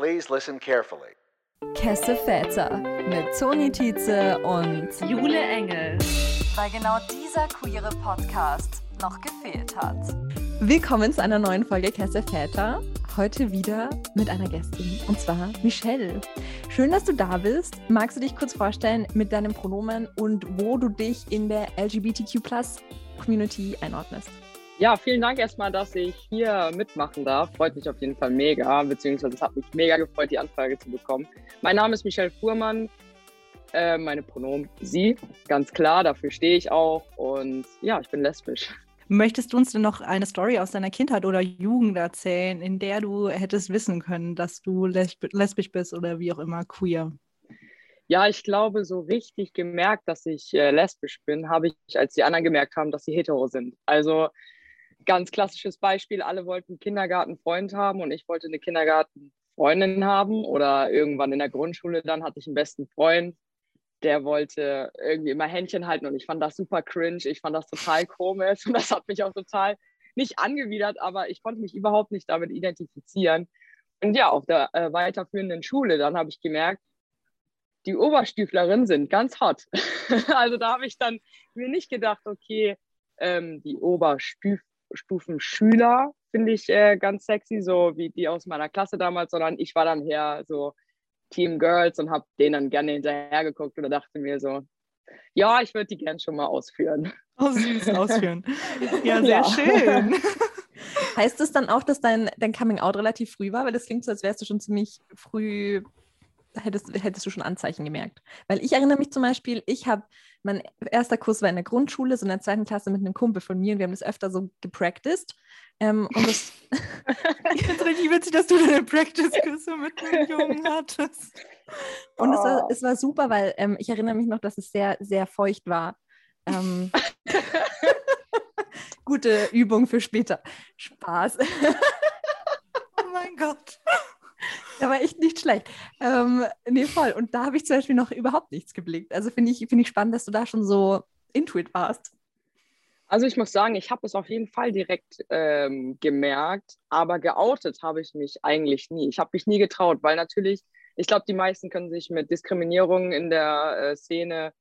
Please listen carefully. Kesse Väter mit Toni Tietze und Jule Engel. Weil genau dieser queere Podcast noch gefehlt hat. Willkommen zu einer neuen Folge Kesse Väter. Heute wieder mit einer Gästin und zwar Michelle. Schön, dass du da bist. Magst du dich kurz vorstellen mit deinem Pronomen und wo du dich in der LGBTQ Community einordnest? Ja, vielen Dank erstmal, dass ich hier mitmachen darf. Freut mich auf jeden Fall mega, beziehungsweise es hat mich mega gefreut, die Anfrage zu bekommen. Mein Name ist Michelle Fuhrmann. Äh, meine Pronomen sie, ganz klar, dafür stehe ich auch. Und ja, ich bin lesbisch. Möchtest du uns denn noch eine Story aus deiner Kindheit oder Jugend erzählen, in der du hättest wissen können, dass du lesb lesbisch bist oder wie auch immer queer? Ja, ich glaube, so richtig gemerkt, dass ich äh, lesbisch bin, habe ich, als die anderen gemerkt haben, dass sie hetero sind. Also ganz klassisches Beispiel, alle wollten Kindergartenfreund haben und ich wollte eine Kindergartenfreundin haben oder irgendwann in der Grundschule dann hatte ich einen besten Freund, der wollte irgendwie immer Händchen halten und ich fand das super cringe, ich fand das total komisch und das hat mich auch total nicht angewidert, aber ich konnte mich überhaupt nicht damit identifizieren. Und ja, auf der äh, weiterführenden Schule, dann habe ich gemerkt, die Oberstüflerinnen sind ganz hot. also da habe ich dann mir nicht gedacht, okay, ähm, die Oberstüf Stufenschüler, finde ich äh, ganz sexy, so wie die aus meiner Klasse damals, sondern ich war dann eher so Team Girls und habe denen dann gerne hinterher geguckt oder dachte mir so, ja, ich würde die gern schon mal ausführen. Oh, süß, ausführen. Ja, sehr ja. schön. Heißt das dann auch, dass dein, dein Coming-out relativ früh war? Weil das klingt so, als wärst du schon ziemlich früh hättest, hättest du schon Anzeichen gemerkt. Weil ich erinnere mich zum Beispiel, ich habe, mein erster Kurs war in der Grundschule, so in der zweiten Klasse mit einem Kumpel von mir und wir haben das öfter so gepracticed. Ähm, und das ich finde es richtig witzig, dass du deine Practice-Küsse mit einem Jungen hattest. Und oh. es, war, es war super, weil ähm, ich erinnere mich noch, dass es sehr, sehr feucht war. Ähm, gute Übung für später. Spaß. oh mein Gott. Der war echt nicht schlecht. Ähm, nee, voll. Und da habe ich zum Beispiel noch überhaupt nichts geblickt. Also finde ich, find ich spannend, dass du da schon so intuit warst. Also ich muss sagen, ich habe es auf jeden Fall direkt ähm, gemerkt, aber geoutet habe ich mich eigentlich nie. Ich habe mich nie getraut, weil natürlich, ich glaube, die meisten können sich mit Diskriminierung in der äh, Szene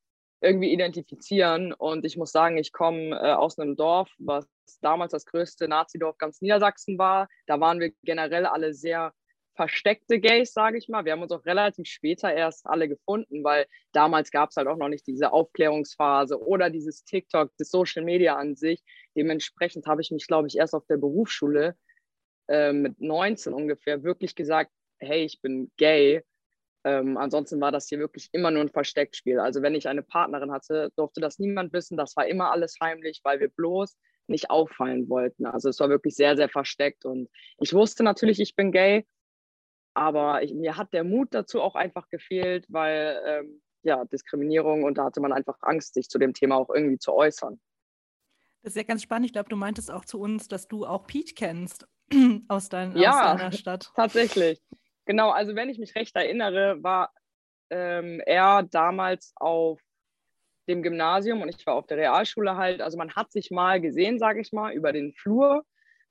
irgendwie identifizieren. Und ich muss sagen, ich komme äh, aus einem Dorf, was damals das größte Nazidorf ganz Niedersachsen war. Da waren wir generell alle sehr versteckte Gays, sage ich mal. Wir haben uns auch relativ später erst alle gefunden, weil damals gab es halt auch noch nicht diese Aufklärungsphase oder dieses TikTok, das Social Media an sich. Dementsprechend habe ich mich, glaube ich, erst auf der Berufsschule äh, mit 19 ungefähr wirklich gesagt, hey, ich bin gay. Ähm, ansonsten war das hier wirklich immer nur ein Versteckspiel. Also wenn ich eine Partnerin hatte, durfte das niemand wissen. Das war immer alles heimlich, weil wir bloß nicht auffallen wollten. Also es war wirklich sehr, sehr versteckt. Und ich wusste natürlich, ich bin gay, aber ich, mir hat der Mut dazu auch einfach gefehlt, weil ähm, ja, Diskriminierung und da hatte man einfach Angst, sich zu dem Thema auch irgendwie zu äußern. Das ist ja ganz spannend. Ich glaube, du meintest auch zu uns, dass du auch Pete kennst aus, dein, ja, aus deiner Stadt. Tatsächlich. Genau, also wenn ich mich recht erinnere, war ähm, er damals auf dem Gymnasium und ich war auf der Realschule halt. Also man hat sich mal gesehen, sage ich mal, über den Flur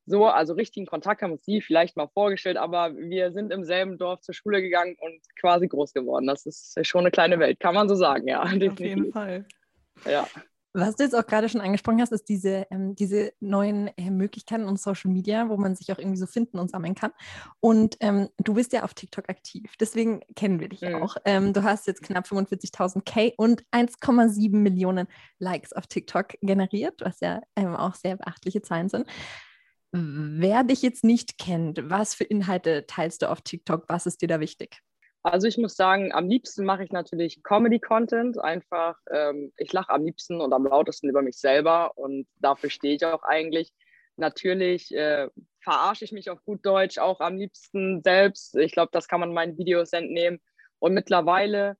so, also richtigen Kontakt haben uns die vielleicht mal vorgestellt, aber wir sind im selben Dorf zur Schule gegangen und quasi groß geworden. Das ist schon eine kleine Welt, kann man so sagen, ja. Definitiv. Auf jeden Fall. Ja. Was du jetzt auch gerade schon angesprochen hast, ist diese, ähm, diese neuen äh, Möglichkeiten und Social Media, wo man sich auch irgendwie so finden und sammeln kann. Und ähm, du bist ja auf TikTok aktiv, deswegen kennen wir dich mhm. auch. Ähm, du hast jetzt knapp 45.000 K und 1,7 Millionen Likes auf TikTok generiert, was ja ähm, auch sehr beachtliche Zahlen sind. Wer dich jetzt nicht kennt, was für Inhalte teilst du auf TikTok? Was ist dir da wichtig? Also ich muss sagen, am liebsten mache ich natürlich Comedy-Content. Einfach, ähm, ich lache am liebsten und am lautesten über mich selber und dafür stehe ich auch eigentlich. Natürlich äh, verarsche ich mich auf gut Deutsch auch am liebsten selbst. Ich glaube, das kann man meinen Videos entnehmen. Und mittlerweile,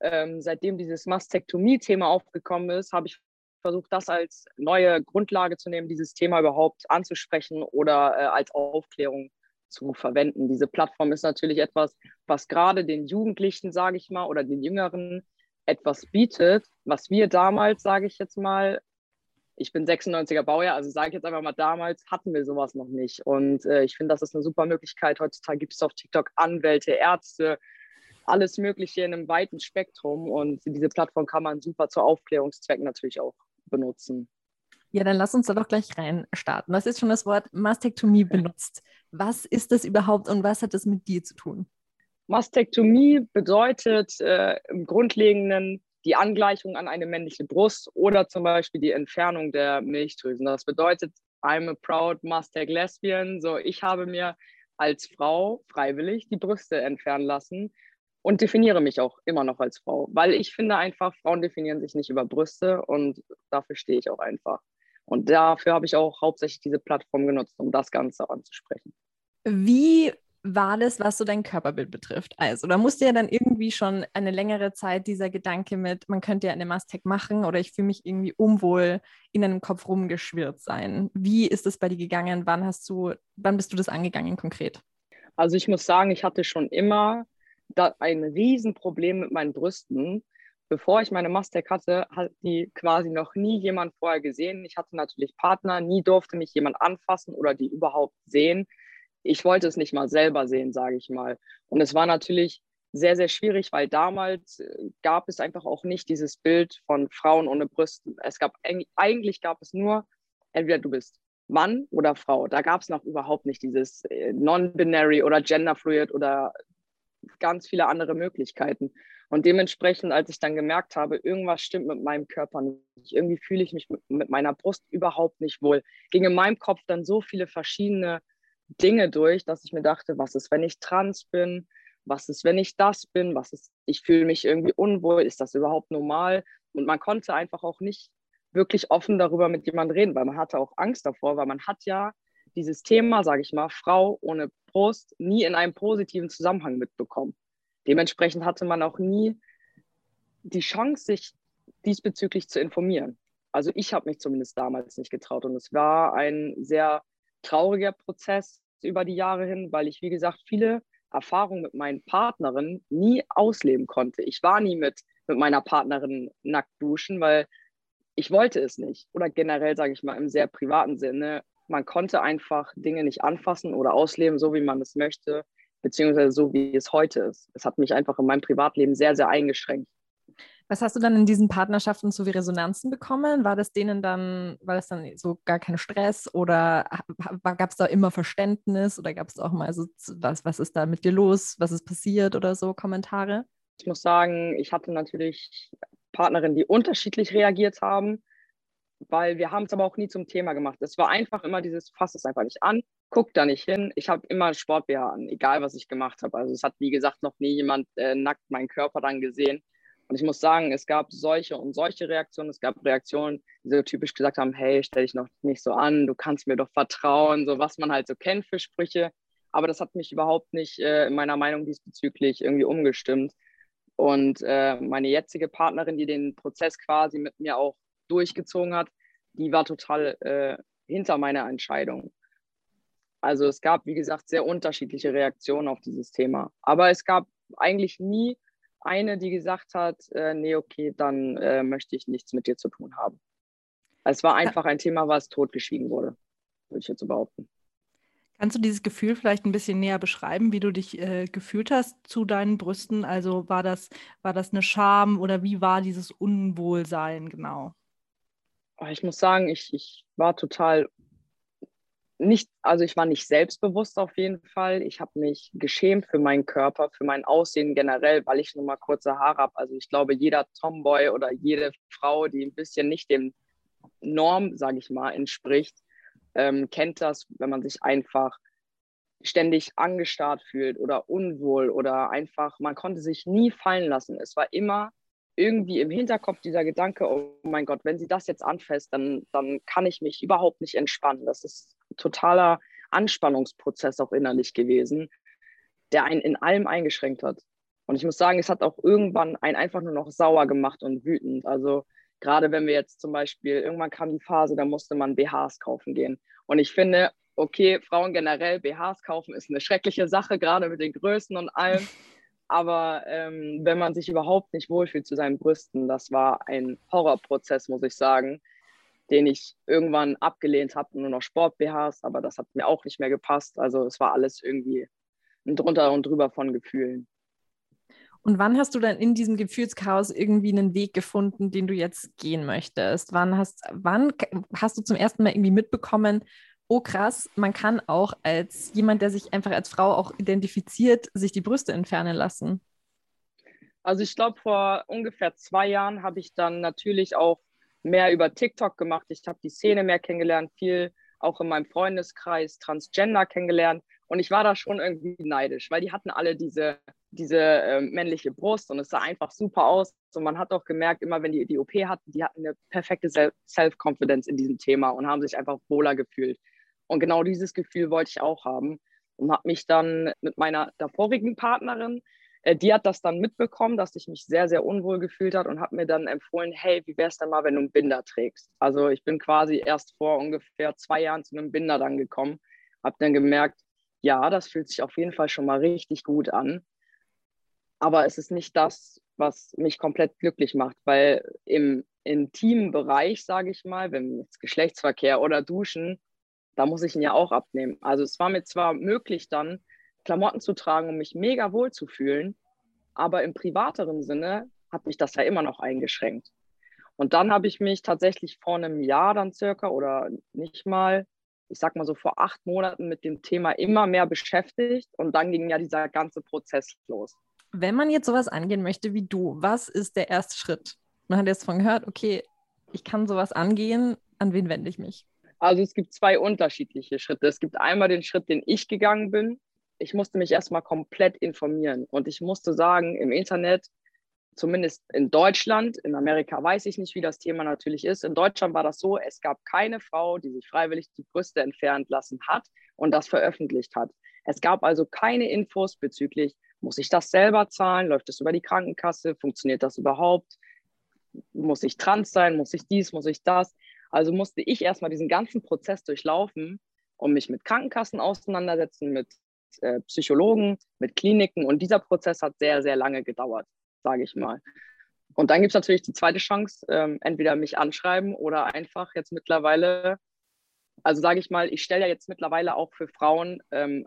ähm, seitdem dieses Mastektomie-Thema aufgekommen ist, habe ich versucht, das als neue Grundlage zu nehmen, dieses Thema überhaupt anzusprechen oder äh, als Aufklärung zu verwenden. Diese Plattform ist natürlich etwas, was gerade den Jugendlichen, sage ich mal, oder den Jüngeren etwas bietet, was wir damals, sage ich jetzt mal, ich bin 96er Baujahr, also sage ich jetzt einfach mal, damals hatten wir sowas noch nicht. Und äh, ich finde, das ist eine super Möglichkeit. Heutzutage gibt es auf TikTok Anwälte, Ärzte, alles Mögliche in einem weiten Spektrum. Und diese Plattform kann man super zu Aufklärungszwecken natürlich auch benutzen. Ja, dann lass uns da doch gleich rein starten. Hast jetzt schon das Wort Mastektomie benutzt. Was ist das überhaupt und was hat das mit dir zu tun? Mastektomie bedeutet äh, im Grundlegenden die Angleichung an eine männliche Brust oder zum Beispiel die Entfernung der Milchdrüsen. Das bedeutet, I'm a proud Mastec Lesbian. So, ich habe mir als Frau freiwillig die Brüste entfernen lassen und definiere mich auch immer noch als Frau, weil ich finde einfach, Frauen definieren sich nicht über Brüste und dafür stehe ich auch einfach. Und dafür habe ich auch hauptsächlich diese Plattform genutzt, um das Ganze anzusprechen. Wie war das, was so dein Körperbild betrifft? Also, da musste ja dann irgendwie schon eine längere Zeit dieser Gedanke mit, man könnte ja eine Mastec machen oder ich fühle mich irgendwie unwohl in deinem Kopf rumgeschwirrt sein. Wie ist es bei dir gegangen? Wann hast du, wann bist du das angegangen konkret? Also ich muss sagen, ich hatte schon immer ein Riesenproblem mit meinen Brüsten. Bevor ich meine Mastec hatte, hat die quasi noch nie jemand vorher gesehen. Ich hatte natürlich Partner, nie durfte mich jemand anfassen oder die überhaupt sehen ich wollte es nicht mal selber sehen, sage ich mal. Und es war natürlich sehr, sehr schwierig, weil damals äh, gab es einfach auch nicht dieses Bild von Frauen ohne Brüsten. Es gab eigentlich gab es nur, entweder du bist Mann oder Frau. Da gab es noch überhaupt nicht dieses äh, Non-Binary oder Genderfluid oder ganz viele andere Möglichkeiten. Und dementsprechend, als ich dann gemerkt habe, irgendwas stimmt mit meinem Körper nicht, irgendwie fühle ich mich mit, meiner Brust überhaupt nicht wohl, ging in meinem Kopf dann so viele verschiedene Dinge durch, dass ich mir dachte, was ist, wenn ich trans bin? Was ist, wenn ich das bin? Was ist, ich fühle mich irgendwie unwohl? Ist das überhaupt normal? Und man konnte einfach auch nicht wirklich offen darüber mit jemandem reden, weil man hatte auch Angst davor, weil man hat ja dieses Thema, sage ich mal, Frau ohne Brust nie in einem positiven Zusammenhang mitbekommen. Dementsprechend hatte man auch nie die Chance, sich diesbezüglich zu informieren. Also ich habe mich zumindest damals nicht getraut und es war ein sehr trauriger Prozess über die Jahre hin, weil ich, wie gesagt, viele Erfahrungen mit meinen Partnerinnen nie ausleben konnte. Ich war nie mit, mit meiner Partnerin nackt duschen, weil ich wollte es nicht. Oder generell, sage ich mal, im sehr privaten Sinne. Man konnte einfach Dinge nicht anfassen oder ausleben, so wie man es möchte, beziehungsweise so wie es heute ist. Es hat mich einfach in meinem Privatleben sehr, sehr eingeschränkt. Was hast du dann in diesen Partnerschaften so wie Resonanzen bekommen? War das denen dann, war das dann so gar kein Stress oder gab es da immer Verständnis oder gab es auch mal so, was, was ist da mit dir los, was ist passiert oder so Kommentare? Ich muss sagen, ich hatte natürlich Partnerinnen, die unterschiedlich reagiert haben, weil wir haben es aber auch nie zum Thema gemacht. Es war einfach immer dieses, fass es einfach nicht an, guck da nicht hin. Ich habe immer sport an, egal was ich gemacht habe. Also es hat, wie gesagt, noch nie jemand äh, nackt meinen Körper dann gesehen. Und ich muss sagen, es gab solche und solche Reaktionen. Es gab Reaktionen, die so typisch gesagt haben, hey, stell dich noch nicht so an, du kannst mir doch vertrauen, so was man halt so kennt für Sprüche. Aber das hat mich überhaupt nicht äh, in meiner Meinung diesbezüglich irgendwie umgestimmt. Und äh, meine jetzige Partnerin, die den Prozess quasi mit mir auch durchgezogen hat, die war total äh, hinter meiner Entscheidung. Also es gab, wie gesagt, sehr unterschiedliche Reaktionen auf dieses Thema. Aber es gab eigentlich nie eine, die gesagt hat, äh, nee, okay, dann äh, möchte ich nichts mit dir zu tun haben. Es war einfach ein Thema, was totgeschwiegen wurde, würde ich jetzt so behaupten. Kannst du dieses Gefühl vielleicht ein bisschen näher beschreiben, wie du dich äh, gefühlt hast zu deinen Brüsten? Also war das, war das eine Scham oder wie war dieses Unwohlsein genau? Ich muss sagen, ich, ich war total nicht, also ich war nicht selbstbewusst auf jeden Fall. Ich habe mich geschämt für meinen Körper, für mein Aussehen generell, weil ich nur mal kurze Haare habe. Also ich glaube, jeder Tomboy oder jede Frau, die ein bisschen nicht dem Norm, sage ich mal, entspricht, ähm, kennt das, wenn man sich einfach ständig angestarrt fühlt oder unwohl oder einfach, man konnte sich nie fallen lassen. Es war immer irgendwie im Hinterkopf dieser Gedanke, oh mein Gott, wenn sie das jetzt anfasst, dann, dann kann ich mich überhaupt nicht entspannen. Das ist totaler Anspannungsprozess auch innerlich gewesen, der einen in allem eingeschränkt hat. Und ich muss sagen, es hat auch irgendwann einen einfach nur noch sauer gemacht und wütend. Also gerade wenn wir jetzt zum Beispiel, irgendwann kam die Phase, da musste man BHs kaufen gehen. Und ich finde, okay, Frauen generell BHs kaufen ist eine schreckliche Sache, gerade mit den Größen und allem. Aber ähm, wenn man sich überhaupt nicht wohlfühlt zu seinen Brüsten, das war ein Horrorprozess, muss ich sagen. den ich irgendwann abgelehnt habe, nur noch Sport-BHs, aber das hat mir auch nicht mehr gepasst. Also es war alles irgendwie ein drunter und drüber von Gefühlen. Und wann hast du dann in diesem Gefühlschaos irgendwie einen Weg gefunden, den du jetzt gehen möchtest? Wann hast, wann hast du zum ersten Mal irgendwie mitbekommen, oh krass, man kann auch als jemand, der sich einfach als Frau auch identifiziert, sich die Brüste entfernen lassen? Also ich glaube, vor ungefähr zwei Jahren habe ich dann natürlich auch mehr über TikTok gemacht. Ich habe die Szene mehr kennengelernt, viel auch in meinem Freundeskreis Transgender kennengelernt. Und ich war da schon irgendwie neidisch, weil die hatten alle diese, diese äh, männliche Brust und es sah einfach super aus. Und man hat auch gemerkt, immer wenn die die OP hatten, die hatten eine perfekte Self-Confidence in diesem Thema und haben sich einfach wohler gefühlt. Und genau dieses Gefühl wollte ich auch haben und habe mich dann mit meiner davorigen Partnerin äh, die hat das dann mitbekommen, dass ich mich sehr, sehr unwohl gefühlt hat und hat mir dann empfohlen, hey, wie wäre es denn mal, wenn du einen Binder trägst? Also ich bin quasi erst vor ungefähr zwei Jahren zu einem Binder dann gekommen, habe dann gemerkt, ja, das fühlt sich auf jeden Fall schon mal richtig gut an. Aber es ist nicht das, was mich komplett glücklich macht, weil im intimen Bereich, sage ich mal, wenn jetzt Geschlechtsverkehr oder Duschen, da muss ich ihn ja auch abnehmen. Also es war mir zwar möglich dann, Klamotten zu tragen, um mich mega wohl zu fühlen. Aber im privateren Sinne hat mich das ja immer noch eingeschränkt. Und dann habe ich mich tatsächlich vor einem Jahr dann circa oder nicht mal, ich sag mal so vor acht Monaten mit dem Thema immer mehr beschäftigt. Und dann ging ja dieser ganze Prozess los. Wenn man jetzt sowas angehen möchte wie du, was ist der erste Schritt? Man hat jetzt von gehört, okay, ich kann sowas angehen, an wen wende ich mich? Also es gibt zwei unterschiedliche Schritte. Es gibt einmal den Schritt, den ich gegangen bin, ich musste mich erstmal komplett informieren. Und ich musste sagen, im Internet, zumindest in Deutschland, in Amerika weiß ich nicht, wie das Thema natürlich ist. In Deutschland war das so, es gab keine Frau, die sich freiwillig die Brüste entfernt lassen hat und das veröffentlicht hat. Es gab also keine Infos bezüglich, muss ich das selber zahlen? Läuft das über die Krankenkasse? Funktioniert das überhaupt? Muss ich trans sein? Muss ich dies? Muss ich das? Also musste ich erstmal diesen ganzen Prozess durchlaufen und mich mit Krankenkassen auseinandersetzen, mit äh, Psychologen, mit Kliniken. Und dieser Prozess hat sehr, sehr lange gedauert, sage ich mal. Und dann gibt es natürlich die zweite Chance, ähm, entweder mich anschreiben oder einfach jetzt mittlerweile, also sage ich mal, ich stelle ja jetzt mittlerweile auch für Frauen ähm,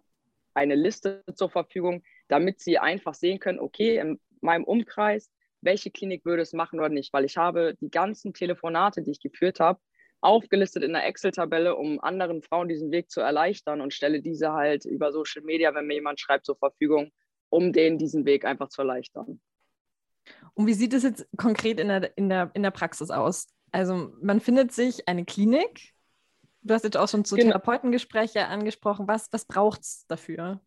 eine Liste zur Verfügung, damit sie einfach sehen können, okay, in meinem Umkreis, welche Klinik würde es machen oder nicht, weil ich habe die ganzen Telefonate, die ich geführt habe, aufgelistet in der Excel-Tabelle, um anderen Frauen diesen Weg zu erleichtern und stelle diese halt über Social Media, wenn mir jemand schreibt, zur Verfügung, um denen diesen Weg einfach zu erleichtern. Und wie sieht es jetzt konkret in der, in, der, in der Praxis aus? Also man findet sich eine Klinik. Du hast jetzt auch schon zu genau. Therapeutengespräche angesprochen. Was, was braucht es dafür?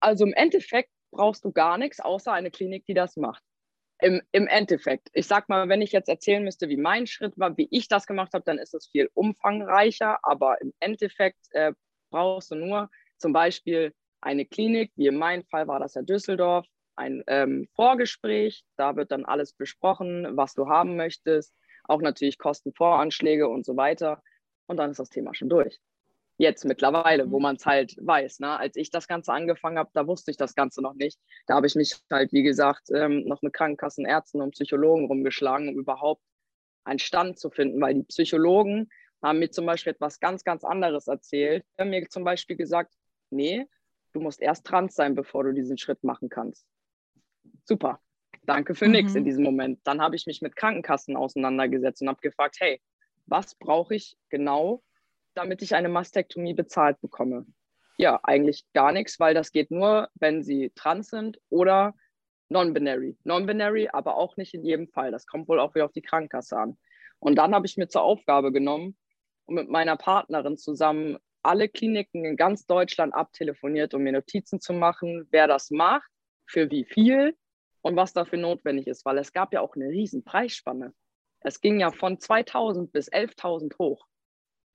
Also im Endeffekt brauchst du gar nichts, außer eine Klinik, die das macht im, im Endeffekt, ich sag mal, wenn ich jetzt erzählen müsste, wie mein Schritt war, wie ich das gemacht habe, dann ist es viel umfangreicher. Aber im Endeffekt äh, brauchst du nur zum Beispiel eine Klinik, wie in meinem Fall war das ja Düsseldorf, ein ähm, Vorgespräch. Da wird dann alles besprochen, was du haben möchtest, auch natürlich Kostenvoranschläge und so weiter. Und dann ist das Thema schon durch jetzt mittlerweile, wo mhm. man es halt weiß. Ne? Als ich das Ganze angefangen habe, da wusste ich das Ganze noch nicht. Da habe ich mich halt, wie gesagt, ähm, noch mit Krankenkassen, Ärzten und Psychologen rumgeschlagen, um überhaupt einen Stand zu finden, weil die Psychologen haben mir zum Beispiel etwas ganz, ganz anderes erzählt. Die haben mir zum Beispiel gesagt, nee, du musst erst trans sein, bevor du diesen Schritt machen kannst. Super, danke für mhm. nichts in diesem Moment. Dann habe ich mich mit Krankenkassen auseinandergesetzt und habe gefragt, hey, was brauche ich genau, damit ich eine Mastektomie bezahlt bekomme? Ja, eigentlich gar nichts, weil das geht nur, wenn sie trans sind oder non-binary. Non-binary, aber auch nicht in jedem Fall. Das kommt wohl auch wieder auf die Krankenkasse an. Und dann habe ich mir zur Aufgabe genommen und mit meiner Partnerin zusammen alle Kliniken in ganz Deutschland abtelefoniert, um mir Notizen zu machen, wer das macht, für wie viel und was dafür notwendig ist, weil es gab ja auch eine riesen Preisspanne. Es ging ja von 2000 bis 11.000 hoch.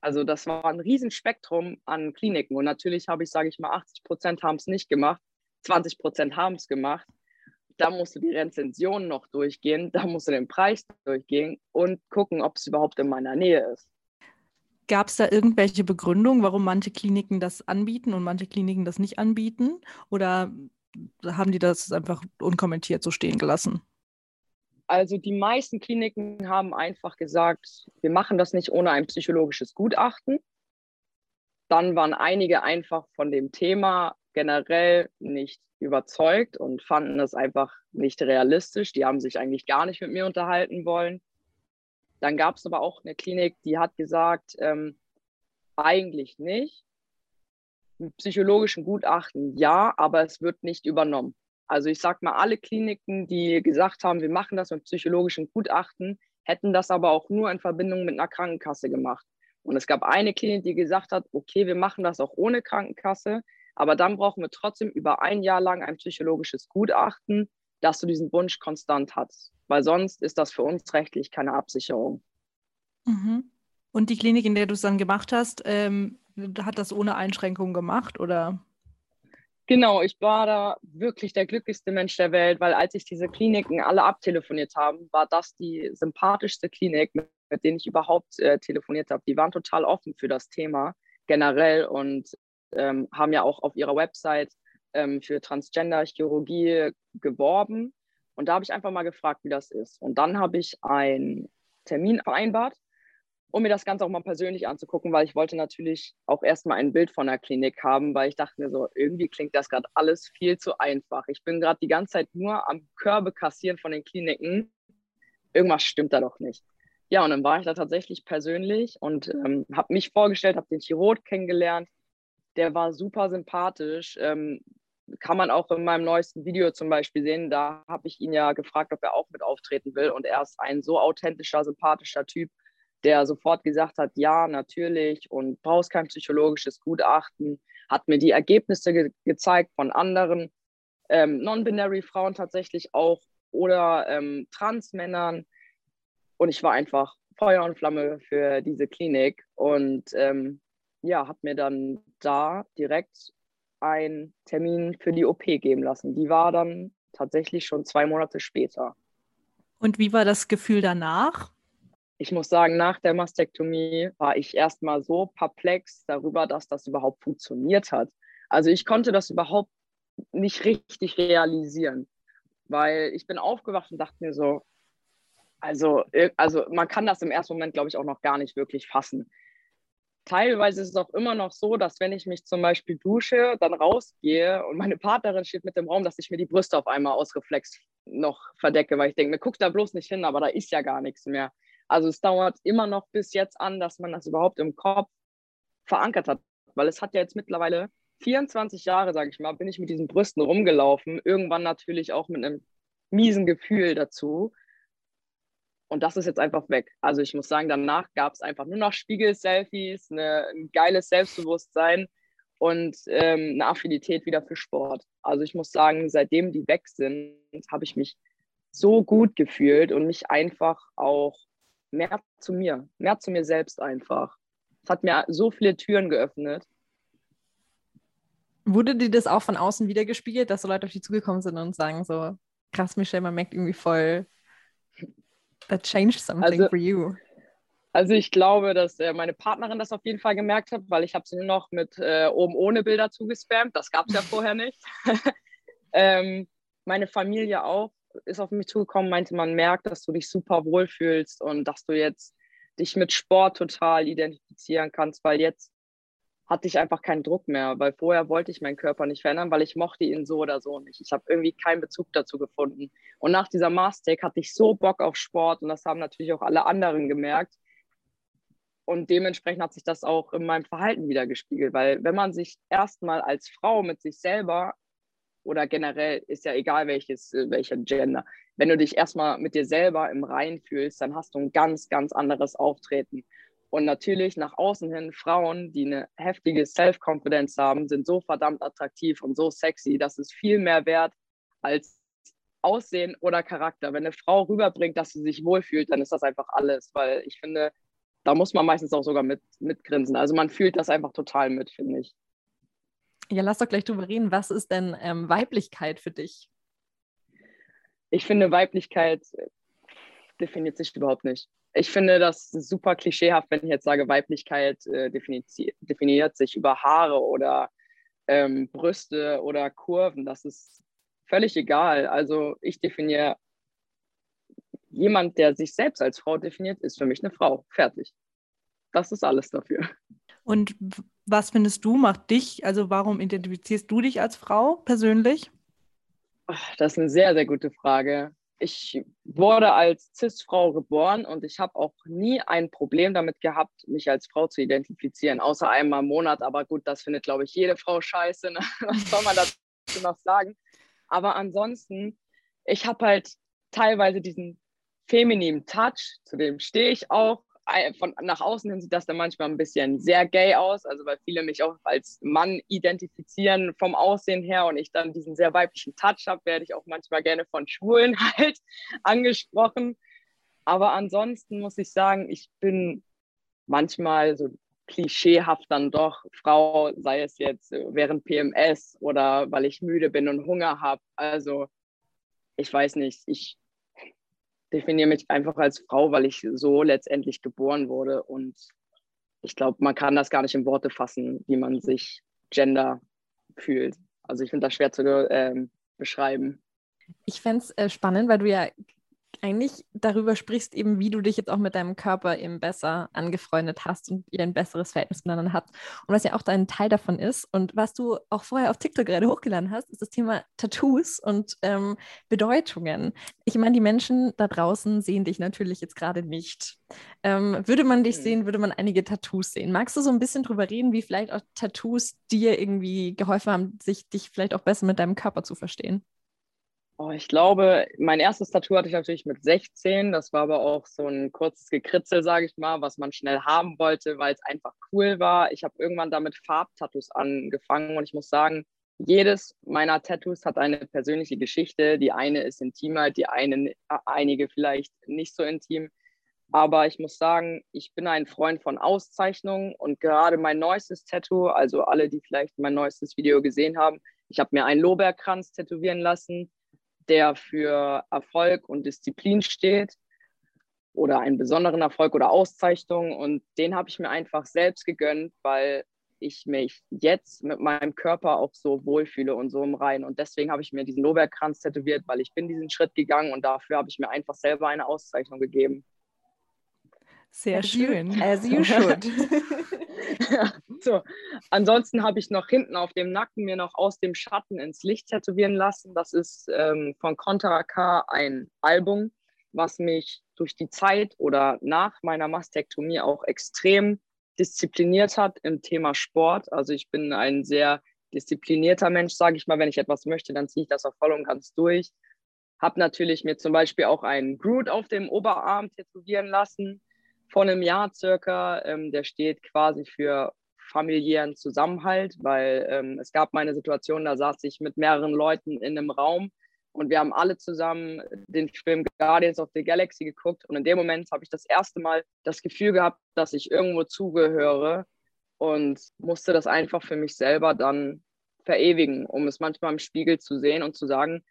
Also das war ein Riesenspektrum an Kliniken. Und natürlich habe ich, sage ich mal, 80 Prozent haben es nicht gemacht, 20 Prozent haben es gemacht. Da musst du die Rezension noch durchgehen, da musst du den Preis durchgehen und gucken, ob es überhaupt in meiner Nähe ist. Gab es da irgendwelche Begründungen, warum manche Kliniken das anbieten und manche Kliniken das nicht anbieten? Oder haben die das einfach unkommentiert so stehen gelassen? Also die meisten Kliniken haben einfach gesagt, wir machen das nicht ohne ein psychologisches Gutachten. Dann waren einige einfach von dem Thema generell nicht überzeugt und fanden es einfach nicht realistisch. Die haben sich eigentlich gar nicht mit mir unterhalten wollen. Dann gab es aber auch eine Klinik, die hat gesagt, ähm, eigentlich nicht. Mit psychologischen Gutachten ja, aber es wird nicht übernommen. Also ich sage mal, alle Kliniken, die gesagt haben, wir machen das mit psychologischen Gutachten, hätten das aber auch nur in Verbindung mit einer Krankenkasse gemacht. Und es gab eine Klinik, die gesagt hat, okay, wir machen das auch ohne Krankenkasse, aber dann brauchen wir trotzdem über ein Jahr lang ein psychologisches Gutachten, dass du diesen Wunsch konstant hast. Weil sonst ist das für uns rechtlich keine Absicherung. Mhm. Und die Klinik, in der du es dann gemacht hast, ähm, hat das ohne Einschränkung gemacht oder? Genau, ich war da wirklich der glücklichste Mensch der Welt, weil als ich diese Kliniken alle abtelefoniert habe, war das die sympathischste Klinik, mit, mit denen ich überhaupt äh, telefoniert habe. Die waren total offen für das Thema generell und ähm, haben ja auch auf ihrer Website ähm, für Transgender-Chirurgie geworben. Und da habe ich einfach mal gefragt, wie das ist. Und dann habe ich einen Termin vereinbart, um mir das Ganze auch mal persönlich anzugucken, weil ich wollte natürlich auch erstmal ein Bild von der Klinik haben, weil ich dachte mir so, irgendwie klingt das gerade alles viel zu einfach. Ich bin gerade die ganze Zeit nur am Körbe kassieren von den Kliniken. Irgendwas stimmt da doch nicht. Ja, und dann war ich da tatsächlich persönlich und ähm, habe mich vorgestellt, habe den Chirurg kennengelernt. Der war super sympathisch. Ähm, kann man auch in meinem neuesten Video zum Beispiel sehen. Da habe ich ihn ja gefragt, ob er auch mit auftreten will. Und er ist ein so authentischer, sympathischer Typ, der sofort gesagt hat, ja, natürlich und brauchst kein psychologisches Gutachten, hat mir die Ergebnisse ge gezeigt von anderen ähm, non-binary Frauen tatsächlich auch oder ähm, Trans-Männern. Und ich war einfach Feuer und Flamme für diese Klinik und ähm, ja, habe mir dann da direkt einen Termin für die OP geben lassen. Die war dann tatsächlich schon zwei Monate später. Und wie war das Gefühl danach? Ich muss sagen, nach der Mastektomie war ich erstmal so perplex darüber, dass das überhaupt funktioniert hat. Also ich konnte das überhaupt nicht richtig realisieren, weil ich bin aufgewacht und dachte mir so, also, also man kann das im ersten Moment, glaube ich, auch noch gar nicht wirklich fassen teilweise ist es auch immer noch so, dass wenn ich mich zum Beispiel dusche, dann rausgehe und meine Partnerin steht mit dem Raum, dass ich mir die Brüste auf einmal ausreflex noch verdecke, weil ich denke, mir guck da bloß nicht hin, aber da ist ja gar nichts mehr. Also es dauert immer noch bis jetzt an, dass man das überhaupt im Kopf verankert hat, weil es hat ja jetzt mittlerweile 24 Jahre, sage ich mal, bin ich mit diesen Brüsten rumgelaufen, irgendwann natürlich auch mit einem miesen Gefühl dazu. Und das ist jetzt einfach weg. Also ich muss sagen, danach gab es einfach nur noch Spiegel-Selfies, ne, ein geiles Selbstbewusstsein und ähm, eine Affinität wieder für Sport. Also ich muss sagen, seitdem die weg sind, habe ich mich so gut gefühlt und mich einfach auch mehr zu mir, mehr zu mir selbst einfach. Es hat mir so viele Türen geöffnet. Wurde dir das auch von außen wieder gespiegelt, dass so Leute auf dich zugekommen sind und sagen so, krass, Michelle, man merkt irgendwie voll, that changed something also, for you? Also ich glaube, dass äh, meine Partnerin das auf jeden Fall gemerkt hat, weil ich habe sie nur noch mit äh, oben ohne Bilder zugespammt. Das gab es ja vorher nicht. ähm, meine Familie auch ist auf mich zugekommen, meinte, man merkt, dass du dich super wohlfühlst und dass du jetzt dich mit Sport total identifizieren kannst, weil jetzt hatte ich einfach keinen Druck mehr, weil vorher wollte ich meinen Körper nicht verändern, weil ich mochte ihn so oder so nicht. Ich habe irgendwie keinen Bezug dazu gefunden. Und nach dieser Mastake hatte ich so Bock auf Sport und das haben natürlich auch alle anderen gemerkt. Und dementsprechend hat sich das auch in meinem Verhalten wieder gespiegelt, weil wenn man sich erstmal als Frau mit sich selber oder generell ist ja egal welches, welcher Gender, wenn du dich erstmal mit dir selber im Rein fühlst, dann hast du ein ganz, ganz anderes Auftreten. Und natürlich nach außen hin, Frauen, die eine heftige Self-Confidence haben, sind so verdammt attraktiv und so sexy, dass es viel mehr wert als Aussehen oder Charakter. Wenn eine Frau rüberbringt, dass sie sich wohlfühlt, dann ist das einfach alles, weil ich finde, da muss man meistens auch sogar mit, mitgrinsen. Also man fühlt das einfach total mit, finde ich. Ja, lass doch gleich drüber reden. Was ist denn ähm, Weiblichkeit für dich? Ich finde, Weiblichkeit definiert sich überhaupt nicht ich finde das super klischeehaft, wenn ich jetzt sage, Weiblichkeit äh, definiert sich über Haare oder ähm, Brüste oder Kurven. Das ist völlig egal. Also ich definiere jemand, der sich selbst als Frau definiert, ist für mich eine Frau. Fertig. Das ist alles dafür. Und was findest du, macht dich, also warum identifizierst du dich als Frau persönlich? Das ist eine sehr, sehr gute Frage. Ich wurde als CIS-Frau geboren und ich habe auch nie ein Problem damit gehabt, mich als Frau zu identifizieren, außer einmal im Monat. Aber gut, das findet, glaube ich, jede Frau scheiße. Ne? Was soll man dazu noch sagen? Aber ansonsten, ich habe halt teilweise diesen femininen Touch, zu dem stehe ich auch von nach außen hin sieht das dann manchmal ein bisschen sehr gay aus, also weil viele mich auch als Mann identifizieren vom Aussehen her und ich dann diesen sehr weiblichen Touch habe, werde ich auch manchmal gerne von Schwulen halt angesprochen. Aber ansonsten muss ich sagen, ich bin manchmal so klischeehaft dann doch Frau, sei es jetzt während PMS oder weil ich müde bin und Hunger habe. Also ich weiß nicht, ich definiere mich einfach als Frau, weil ich so letztendlich geboren wurde. Und ich glaube, man kann das gar nicht in Worte fassen, wie man sich Gender fühlt. Also ich finde das schwer zu äh, beschreiben. Ich fände es äh, spannend, weil du ja eigentlich darüber sprichst, eben wie du dich jetzt auch mit deinem Körper eben besser angefreundet hast und ihr ein besseres Verhältnis miteinander habt. Und was ja auch dein Teil davon ist und was du auch vorher auf TikTok gerade hochgeladen hast, ist das Thema Tattoos und ähm, Bedeutungen. Ich meine, die Menschen da draußen sehen dich natürlich jetzt gerade nicht. Ähm, würde man dich mhm. sehen, würde man einige Tattoos sehen. Magst du so ein bisschen drüber reden, wie vielleicht auch Tattoos dir irgendwie geholfen haben, sich dich vielleicht auch besser mit deinem Körper zu verstehen? Oh, ich glaube, mein erstes Tattoo hatte ich natürlich mit 16. Das war aber auch so ein kurzes Gekritzel, sage ich mal, was man schnell haben wollte, weil es einfach cool war. Ich habe irgendwann damit Farbtattoos angefangen und ich muss sagen, jedes meiner Tattoos hat eine persönliche Geschichte. Die eine ist intimer, die eine, einige vielleicht nicht so intim. Aber ich muss sagen, ich bin ein Freund von Auszeichnungen und gerade mein neuestes Tattoo, also alle, die vielleicht mein neuestes Video gesehen haben, ich habe mir einen Lorbeerkranz tätowieren lassen der für Erfolg und Disziplin steht oder einen besonderen Erfolg oder Auszeichnung. Und den habe ich mir einfach selbst gegönnt, weil ich mich jetzt mit meinem Körper auch so wohlfühle und so im Rein. Und deswegen habe ich mir diesen Lorbeerkranz tätowiert, weil ich bin diesen Schritt gegangen und dafür habe ich mir einfach selber eine Auszeichnung gegeben. Sehr schön. As you should. so. Ansonsten habe ich noch hinten auf dem Nacken mir noch aus dem Schatten ins Licht tätowieren lassen. Das ist ähm, von Contra K ein Album, was mich durch die Zeit oder nach meiner Mastektomie auch extrem diszipliniert hat im Thema Sport. Also ich bin ein sehr disziplinierter Mensch, sage ich mal. Wenn ich etwas möchte, dann ziehe ich das auch voll und ganz durch. Habe natürlich mir zum Beispiel auch einen Groot auf dem Oberarm tätowieren lassen vor einem Jahr circa. Ähm, der steht quasi für familiären Zusammenhalt, weil ähm, es gab mal eine Situation, da saß ich mit mehreren Leuten in einem Raum und wir haben alle zusammen den Film Guardians of the Galaxy geguckt und in dem Moment habe ich das erste Mal das Gefühl gehabt, dass ich irgendwo zugehöre und musste das einfach für mich selber dann verewigen, um es manchmal im Spiegel zu sehen und zu sagen,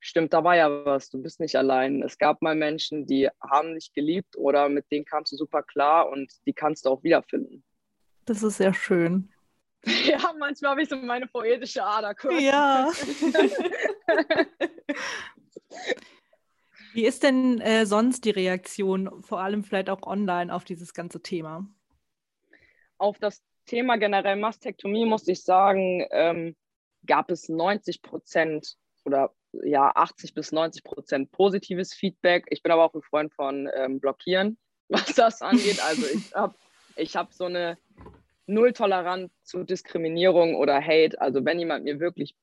stimmt, da war ja was, du bist nicht allein. Es gab mal Menschen, die haben dich geliebt oder mit denen kamst du super klar und die kannst du auch wiederfinden. Das ist sehr schön. Ja, manchmal habe ich so meine poetische Ader kurz. Ja. Wie ist denn äh, sonst die Reaktion, vor allem vielleicht auch online, auf dieses ganze Thema? Auf das Thema generell Mastektomie muss ich sagen, ähm, gab es 90 Prozent oder ja 80 bis 90 Prozent positives Feedback. Ich bin aber auch ein Freund von ähm, Blockieren, was das angeht. Also ich habe ich hab so eine Null-Toleranz zu Diskriminierung oder Hate. Also wenn jemand mir wirklich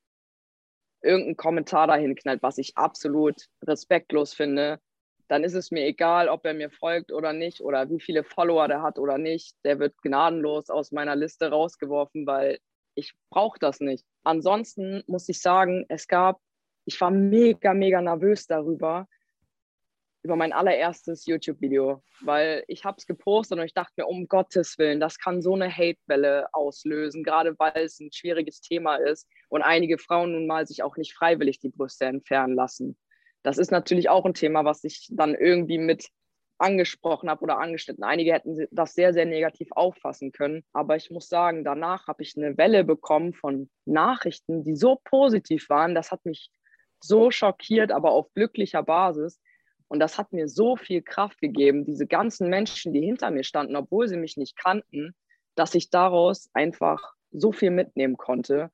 irgendeinen Kommentar dahin knallt, was ich absolut respektlos finde, dann ist es mir egal, ob er mir folgt oder nicht oder wie viele Follower der hat oder nicht. Der wird gnadenlos aus meiner Liste rausgeworfen, weil ich brauche das nicht. Ansonsten muss ich sagen, es gab ich war mega, mega nervös darüber, über mein allererstes YouTube-Video, weil ich habe es gepostet und ich dachte mir, um Gottes Willen, das kann so eine Hate-Welle auslösen, gerade weil es ein schwieriges Thema ist und einige Frauen nun mal sich auch nicht freiwillig die Brüste entfernen lassen. Das ist natürlich auch ein Thema, was ich dann irgendwie mit angesprochen habe oder angeschnitten. Einige hätten das sehr, sehr negativ auffassen können. Aber ich muss sagen, danach habe ich eine Welle bekommen von Nachrichten, die so positiv waren. Das hat mich so schockiert, aber auf glücklicher Basis, Und das hat mir so viel Kraft gegeben, diese ganzen Menschen, die hinter mir standen, obwohl sie mich nicht kannten, dass ich daraus einfach so viel mitnehmen konnte.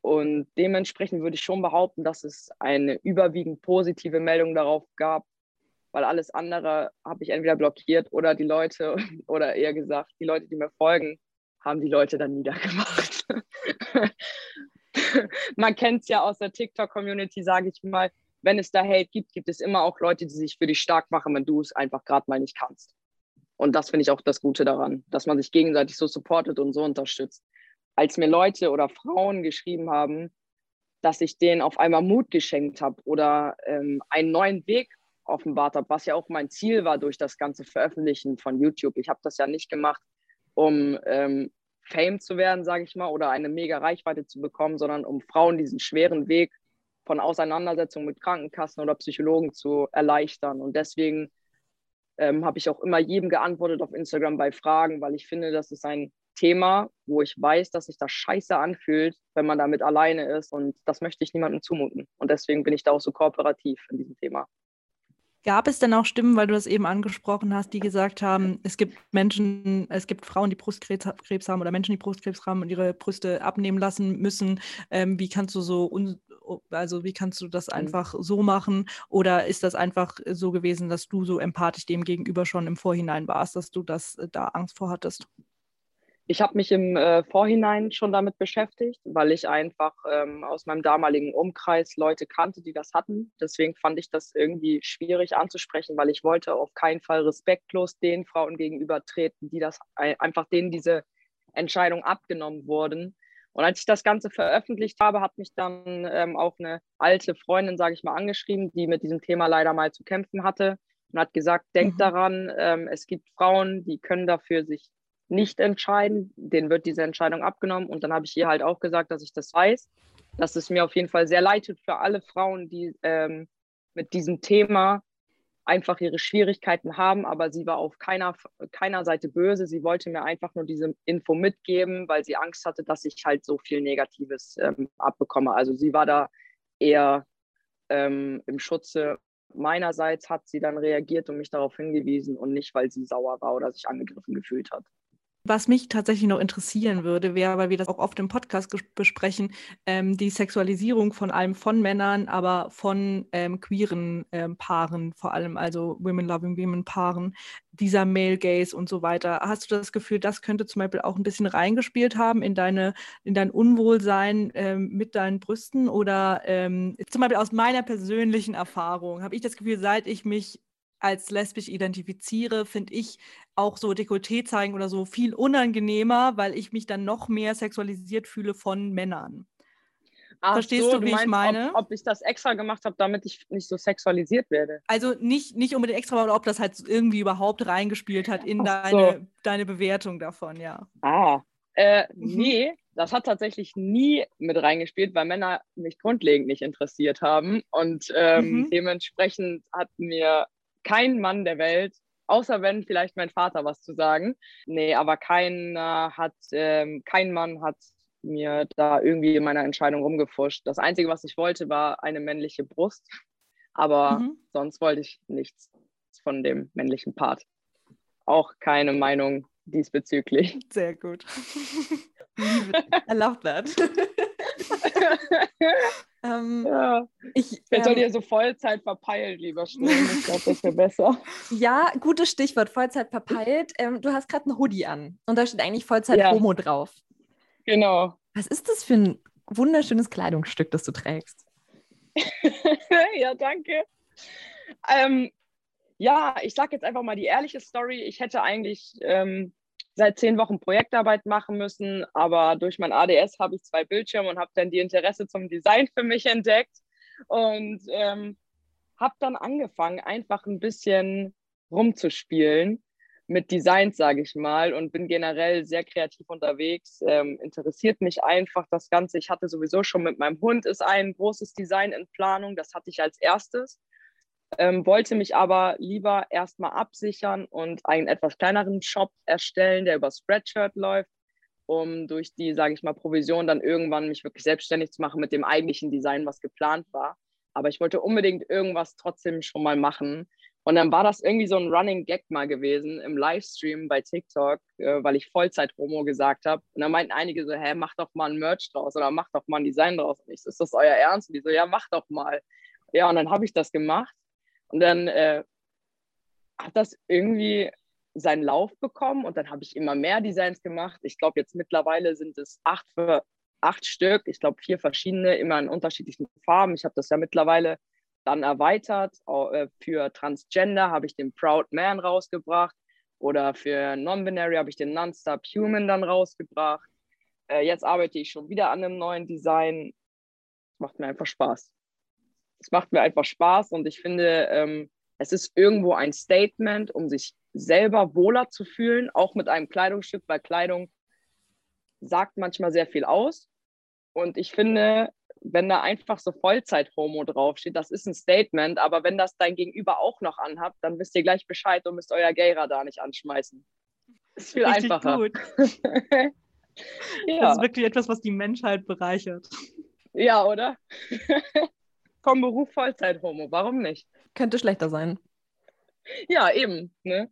Und dementsprechend würde ich schon behaupten, dass es eine überwiegend positive Meldung darauf gab, weil alles andere habe ich entweder blockiert oder die Leute, oder eher gesagt, die Leute, die mir folgen, haben die Leute dann niedergemacht. Man kennt es ja aus der TikTok-Community, sage ich mal, wenn es da Hate gibt, gibt es immer auch Leute, die sich für dich stark machen, wenn du es einfach gerade mal nicht kannst. Und das finde ich auch das Gute daran, dass man sich gegenseitig so supportet und so unterstützt. Als mir Leute oder Frauen geschrieben haben, dass ich denen auf einmal Mut geschenkt habe oder ähm, einen neuen Weg offenbart habe, was ja auch mein Ziel war durch das ganze Veröffentlichen von YouTube. Ich habe das ja nicht gemacht, um ähm, Fame zu werden, sage ich mal, oder eine mega Reichweite zu bekommen, sondern um Frauen diesen schweren Weg von Auseinandersetzungen mit Krankenkassen oder Psychologen zu erleichtern. Und deswegen ähm, habe ich auch immer jedem geantwortet auf Instagram bei Fragen, weil ich finde, das ist ein Thema, wo ich weiß, dass sich das scheiße anfühlt, wenn man damit alleine ist. Und das möchte ich niemandem zumuten. Und deswegen bin ich da auch so kooperativ in diesem Thema. Gab es denn auch Stimmen, weil du das eben angesprochen hast, die gesagt haben, es gibt Menschen, es gibt Frauen, die Brustkrebs haben oder Menschen, die Brustkrebs haben und ihre Brüste abnehmen lassen müssen. Ähm, wie kannst du so, also wie kannst du das mhm. einfach so machen? Oder ist das einfach so gewesen, dass du so empathisch dem gegenüber schon im Vorhinein warst, dass du das äh, da Angst vor hattest? Ich habe mich im äh, Vorhinein schon damit beschäftigt, weil ich einfach ähm, aus meinem damaligen Umkreis Leute kannte, die das hatten. Deswegen fand ich das irgendwie schwierig anzusprechen, weil ich wollte auf keinen Fall respektlos den Frauen gegenüber treten, die das einfach denen diese Entscheidung abgenommen wurden. Und als ich das Ganze veröffentlicht habe, hat mich dann ähm, auch eine alte Freundin, sage ich mal, angeschrieben, die mit diesem Thema leider mal zu kämpfen hatte und hat gesagt, denk mhm. daran, ähm, es gibt Frauen, die können dafür sich nicht entscheiden, denen wird diese Entscheidung abgenommen. Und dann habe ich ihr halt auch gesagt, dass ich das weiß, dass es mir auf jeden Fall sehr leid tut für alle Frauen, die ähm, mit diesem Thema einfach ihre Schwierigkeiten haben, aber sie war auf keiner, keiner Seite böse. Sie wollte mir einfach nur diese Info mitgeben, weil sie Angst hatte, dass ich halt so viel Negatives ähm, abbekomme. Also sie war da eher ähm, im Schutze meinerseits, hat sie dann reagiert und mich darauf hingewiesen und nicht, weil sie sauer war oder sich angegriffen gefühlt hat. Was mich tatsächlich noch interessieren würde, wäre, weil wir das auch oft im Podcast besprechen, ähm, die Sexualisierung von allem von Männern, aber von ähm, queeren ähm, Paaren, vor allem also Women-Loving Women-Paaren, dieser Male Gaze und so weiter. Hast du das Gefühl, das könnte zum Beispiel auch ein bisschen reingespielt haben in deine, in dein Unwohlsein ähm, mit deinen Brüsten? Oder ähm, zum Beispiel aus meiner persönlichen Erfahrung habe ich das Gefühl, seit ich mich als lesbisch identifiziere, finde ich auch so Dekolleté zeigen oder so viel unangenehmer, weil ich mich dann noch mehr sexualisiert fühle von Männern. Ach Verstehst so, du, wie meinst, ich meine? Ob, ob, ich das extra gemacht habe, damit ich nicht so sexualisiert werde. Also nicht, nicht unbedingt extra, aber ob das halt irgendwie überhaupt reingespielt hat in deine, so. deine Bewertung davon, ja. Ah, äh, mhm. nee, das hat tatsächlich nie mit reingespielt, weil Männer mich grundlegend nicht interessiert haben. Und ähm, mhm. dementsprechend hat mir kein Mann der Welt, außer wenn vielleicht mein Vater was zu sagen. Nee, aber keiner hat, ähm, kein Mann hat mir da irgendwie in meiner Entscheidung rumgefuscht. Das Einzige, was ich wollte, war eine männliche Brust. Aber mhm. sonst wollte ich nichts von dem männlichen Part. Auch keine Meinung diesbezüglich. Sehr gut. I love that. ähm, ja. Ich, ähm, soll ihr so Vollzeit verpeilt, lieber Stimmen. Ich glaube, das wäre besser. Ja, gutes Stichwort, Vollzeit verpeilt. Ähm, du hast gerade einen Hoodie an und da steht eigentlich Vollzeit ja. Homo drauf. Genau. Was ist das für ein wunderschönes Kleidungsstück, das du trägst? ja, danke. Ähm, ja, ich sage jetzt einfach mal die ehrliche Story. Ich hätte eigentlich ähm, seit zehn Wochen Projektarbeit machen müssen, aber durch mein ADS habe ich zwei Bildschirme und habe dann die Interesse zum Design für mich entdeckt und ähm, habe dann angefangen, einfach ein bisschen rumzuspielen mit Designs, sage ich mal, und bin generell sehr kreativ unterwegs. Ähm, interessiert mich einfach das Ganze. Ich hatte sowieso schon mit meinem Hund ist ein großes Design in Planung. Das hatte ich als erstes ähm, wollte mich aber lieber erstmal absichern und einen etwas kleineren Shop erstellen, der über Spreadshirt läuft, um durch die, sage ich mal, Provision dann irgendwann mich wirklich selbstständig zu machen mit dem eigentlichen Design, was geplant war. aber ich wollte unbedingt irgendwas trotzdem schon mal machen. Und dann war das irgendwie so ein Running Gag mal gewesen im Livestream bei TikTok, äh, weil ich Vollzeit-Homo gesagt habe. Und dann meinten einige so, hä, mach doch mal ein Merch draus oder mach doch mal ein Design draus. Und ich so, ist das euer Ernst? Und die so, ja, mach doch mal. Ja, und dann habe ich das gemacht. Und dann äh, hat das irgendwie seinen Lauf bekommen und dann habe ich immer mehr Designs gemacht. Ich glaube, jetzt mittlerweile sind es acht, acht Stück. Ich glaube, vier verschiedene, immer in unterschiedlichen Farben. Ich habe das ja mittlerweile dann erweitert. Äh, für Transgender habe ich den Proud Man rausgebracht oder für Non-Binary habe ich den Non-Stop Human dann rausgebracht. Äh, jetzt arbeite ich schon wieder an einem neuen Design. Es macht mir einfach Spaß. Es macht mir einfach Spaß und ich finde, ähm, es ist irgendwo ein Statement, um sich selber wohler zu fühlen, auch mit einem Kleidungsstück, weil Kleidung sagt manchmal sehr viel aus. Und ich finde, wenn da einfach so Vollzeit-Homo draufsteht, das ist ein Statement, aber wenn das dein Gegenüber auch noch anhabt, dann wisst ihr gleich Bescheid und müsst euer Gay-Radar nicht anschmeißen. Ist viel Richtig einfacher. Gut. ja. Das ist wirklich etwas, was die Menschheit bereichert. Ja, oder? Vom Beruf Vollzeit-Homo, warum nicht? Könnte schlechter sein. Ja, eben. Ne?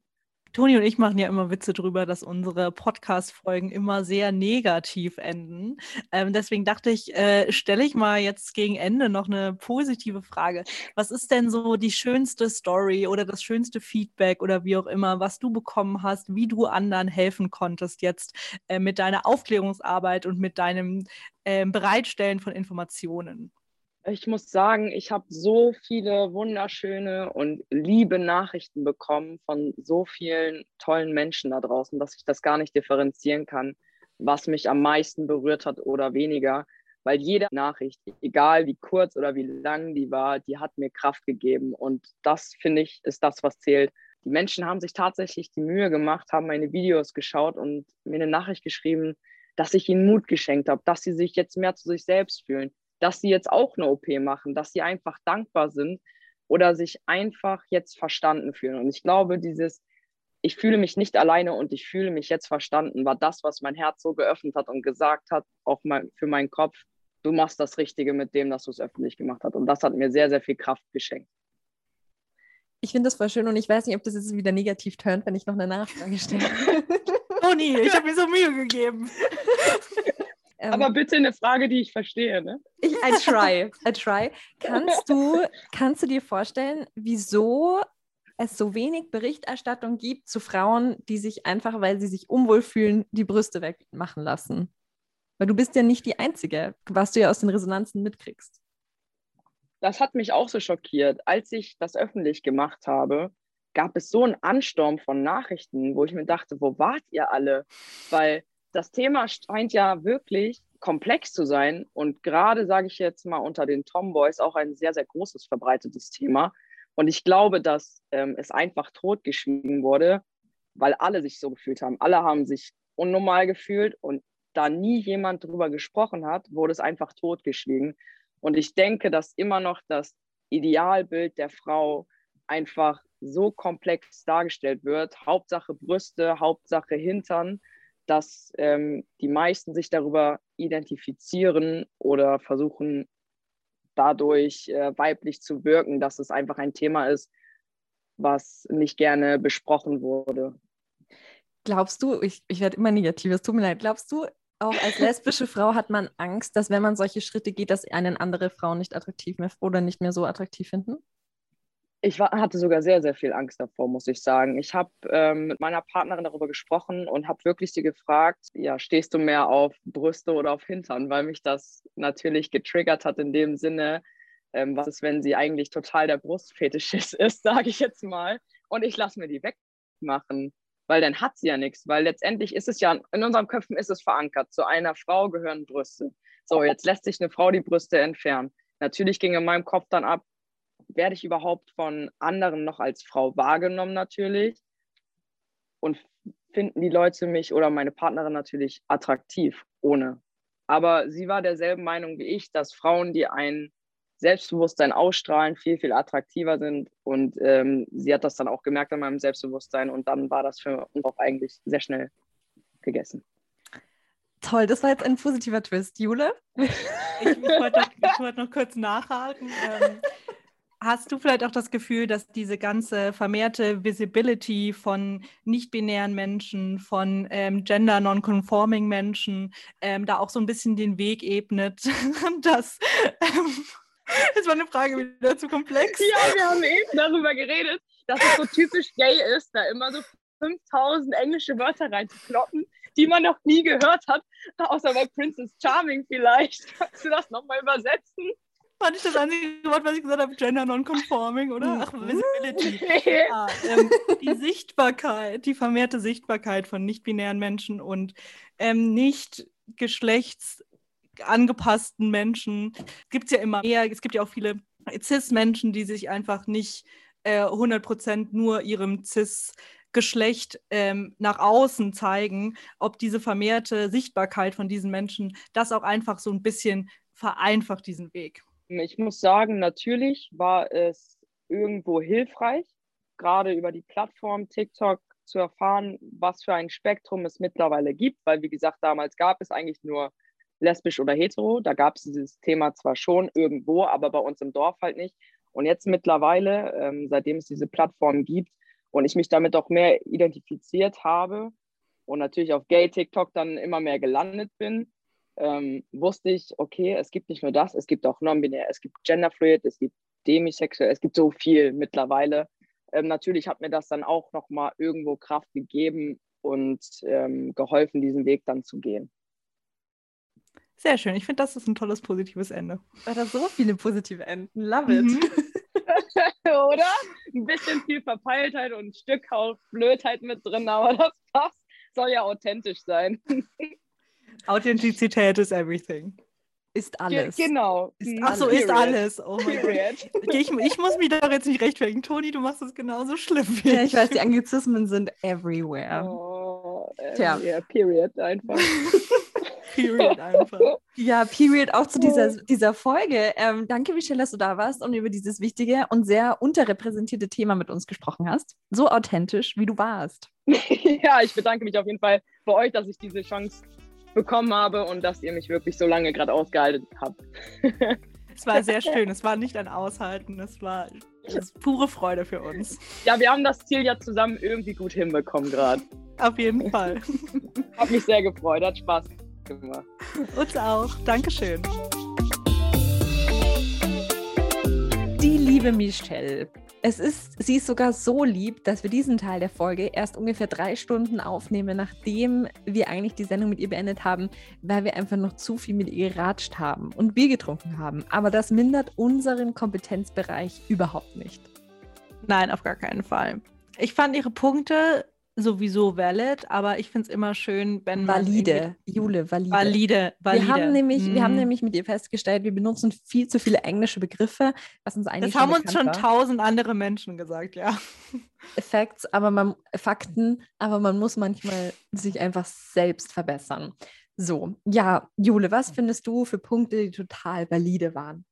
Toni und ich machen ja immer Witze drüber, dass unsere Podcast-Folgen immer sehr negativ enden. Ähm, deswegen dachte ich, äh, stelle ich mal jetzt gegen Ende noch eine positive Frage. Was ist denn so die schönste Story oder das schönste Feedback oder wie auch immer, was du bekommen hast, wie du anderen helfen konntest jetzt äh, mit deiner Aufklärungsarbeit und mit deinem äh, Bereitstellen von Informationen? Ich muss sagen, ich habe so viele wunderschöne und liebe Nachrichten bekommen von so vielen tollen Menschen da draußen, dass ich das gar nicht differenzieren kann, was mich am meisten berührt hat oder weniger. Weil jede Nachricht, egal wie kurz oder wie lang die war, die hat mir Kraft gegeben. Und das, finde ich, ist das, was zählt. Die Menschen haben sich tatsächlich die Mühe gemacht, haben meine Videos geschaut und mir eine Nachricht geschrieben, dass ich ihnen Mut geschenkt habe, dass sie sich jetzt mehr zu sich selbst fühlen dass sie jetzt auch eine OP machen, dass sie einfach dankbar sind oder sich einfach jetzt verstanden fühlen. Und ich glaube, dieses, ich fühle mich nicht alleine und ich fühle mich jetzt verstanden, war das, was mein Herz so geöffnet hat und gesagt hat, auch mal für meinen Kopf, du machst das Richtige mit dem, dass du es öffentlich gemacht hast. Und das hat mir sehr, sehr viel Kraft geschenkt. Ich finde das voll schön und ich weiß nicht, ob das jetzt wieder negativ turnt, wenn ich noch eine Nachfrage stelle. Toni, ich habe mir so Mühe gegeben. Ähm, Aber bitte eine Frage, die ich verstehe. Ne? Ich, I try. I try. Kannst du, kannst du dir vorstellen, wieso es so wenig Berichterstattung gibt zu Frauen, die sich einfach, weil sie sich unwohl fühlen, die Brüste wegmachen lassen? Weil du bist ja nicht die Einzige, was du ja aus den Resonanzen mitkriegst. Das hat mich auch so schockiert. Als ich das öffentlich gemacht habe, gab es so einen Ansturm von Nachrichten, wo ich mir dachte, wo wart ihr alle? Weil das Thema scheint ja wirklich komplex zu sein und gerade, sage ich jetzt mal, unter den Tomboys auch ein sehr, sehr großes verbreitetes Thema. Und ich glaube, dass ähm, es einfach totgeschwiegen wurde, weil alle sich so gefühlt haben. Alle haben sich unnormal gefühlt und da nie jemand drüber gesprochen hat, wurde es einfach totgeschwiegen. Und ich denke, dass immer noch das Idealbild der Frau einfach so komplex dargestellt wird. Hauptsache Brüste, Hauptsache Hintern dass ähm, die meisten sich darüber identifizieren oder versuchen dadurch äh, weiblich zu wirken, dass es einfach ein Thema ist, was nicht gerne besprochen wurde. Glaubst du, ich, ich werde immer negatives, tut mir leid, glaubst du, auch als lesbische Frau hat man Angst, dass wenn man solche Schritte geht, dass einen andere Frauen nicht attraktiv mehr oder nicht mehr so attraktiv finden? Ich war, hatte sogar sehr, sehr viel Angst davor, muss ich sagen. Ich habe ähm, mit meiner Partnerin darüber gesprochen und habe wirklich sie gefragt, ja, stehst du mehr auf Brüste oder auf Hintern? Weil mich das natürlich getriggert hat in dem Sinne, ähm, was ist, wenn sie eigentlich total der Brustfetischist ist, sage ich jetzt mal, und ich lasse mir die wegmachen, weil dann hat sie ja nichts, weil letztendlich ist es ja, in unseren Köpfen ist es verankert, zu einer Frau gehören Brüste. So, jetzt lässt sich eine Frau die Brüste entfernen. Natürlich ging in meinem Kopf dann ab, werde ich überhaupt von anderen noch als Frau wahrgenommen natürlich? Und finden die Leute mich oder meine Partnerin natürlich attraktiv ohne. Aber sie war derselben Meinung wie ich, dass Frauen, die ein Selbstbewusstsein ausstrahlen, viel, viel attraktiver sind. Und ähm, sie hat das dann auch gemerkt an meinem Selbstbewusstsein. Und dann war das für uns auch eigentlich sehr schnell gegessen. Toll, das war jetzt ein positiver Twist. Jule? Ich, ich wollte noch, wollt noch, kurz nachhaken. Ähm, Hast du vielleicht auch das Gefühl, dass diese ganze vermehrte Visibility von nicht-binären Menschen, von ähm, gender non-conforming Menschen ähm, da auch so ein bisschen den Weg ebnet, dass ähm, das war eine Frage wieder zu komplex. Ja, wir haben eben darüber geredet, dass es so typisch gay ist, da immer so 5000 englische Wörter reinzukloppen, die man noch nie gehört hat, außer bei Princess Charming vielleicht. Kannst du das nochmal übersetzen? Fand ich das einzige Wort, was ich gesagt habe, Gender Non-Conforming, oder? Ach, Visibility. ja, ähm, die Sichtbarkeit, die vermehrte Sichtbarkeit von nicht-binären Menschen und ähm, nicht geschlechtsangepassten Menschen gibt es ja immer mehr. Es gibt ja auch viele Cis-Menschen, die sich einfach nicht äh, 100% nur ihrem Cis- Geschlecht ähm, nach außen zeigen, ob diese vermehrte Sichtbarkeit von diesen Menschen das auch einfach so ein bisschen vereinfacht, diesen Weg. Ich muss sagen, natürlich war es irgendwo hilfreich, gerade über die Plattform TikTok zu erfahren, was für ein Spektrum es mittlerweile gibt, weil wie gesagt, damals gab es eigentlich nur lesbisch oder hetero. Da gab es dieses Thema zwar schon irgendwo, aber bei uns im Dorf halt nicht. Und jetzt mittlerweile, ähm, seitdem es diese Plattform gibt und ich mich damit auch mehr identifiziert habe und natürlich auf Gay TikTok dann immer mehr gelandet bin, ähm, wusste ich, okay, es gibt nicht nur das, es gibt auch non-binär, es gibt genderfluid, es gibt demisexuell, es gibt so viel mittlerweile. Ähm, natürlich hat mir das dann auch nochmal irgendwo Kraft gegeben und ähm, geholfen, diesen Weg dann zu gehen. Sehr schön. Ich finde, das ist ein tolles, positives Ende. Oder so viele positive Enden. Love it. Mhm. Oder? Ein bisschen viel Verpeiltheit und ein Stück Blödheit mit drin, aber das passt. Soll ja authentisch sein. Authentizität ist everything. Ist alles. Ge genau. Ist, ach so, ist alles. Oh mein Gott. Ich, ich, muss mich da jetzt nicht rechtfertigen. Toni, du machst es genauso schlimm wie Ja, ich weiß, die Anglizismen sind everywhere. Oh, äh, Tja. Yeah, period einfach. period einfach. Ja, Period auch zu dieser, dieser Folge. Ähm, danke, Michelle, dass du da warst und über dieses wichtige und sehr unterrepräsentierte Thema mit uns gesprochen hast. So authentisch, wie du warst. ja, ich bedanke mich auf jeden Fall bei euch, dass ich diese Chance bekommen habe und dass ihr mich wirklich so lange gerade ausgehalten habt. es war sehr schön. Es war nicht ein Aushalten, es war es pure Freude für uns. Ja, wir haben das Ziel ja zusammen irgendwie gut hinbekommen gerade. Auf jeden Fall. Hat mich sehr gefreut, hat Spaß gemacht. Uns auch. Dankeschön. Die liebe Michelle es ist, sie ist sogar so lieb, dass wir diesen Teil der Folge erst ungefähr drei Stunden aufnehmen, nachdem wir eigentlich die Sendung mit ihr beendet haben, weil wir einfach noch zu viel mit ihr geratscht haben und Bier getrunken haben. Aber das mindert unseren Kompetenzbereich überhaupt nicht. Nein, auf gar keinen Fall. Ich fand ihre Punkte sowieso valid, aber ich finde es immer schön, wenn valide, Jule, valide. Valide, valide. Wir haben nämlich, mm. wir haben mhm. nämlich mit ihr festgestellt, wir benutzen viel zu viele englische Begriffe, was uns eigentlich Das haben uns schon war. tausend andere Menschen gesagt, ja. Facts, aber man Fakten, aber man muss manchmal sich einfach selbst verbessern. So, ja, Jule, was findest du für Punkte, die total valide waren?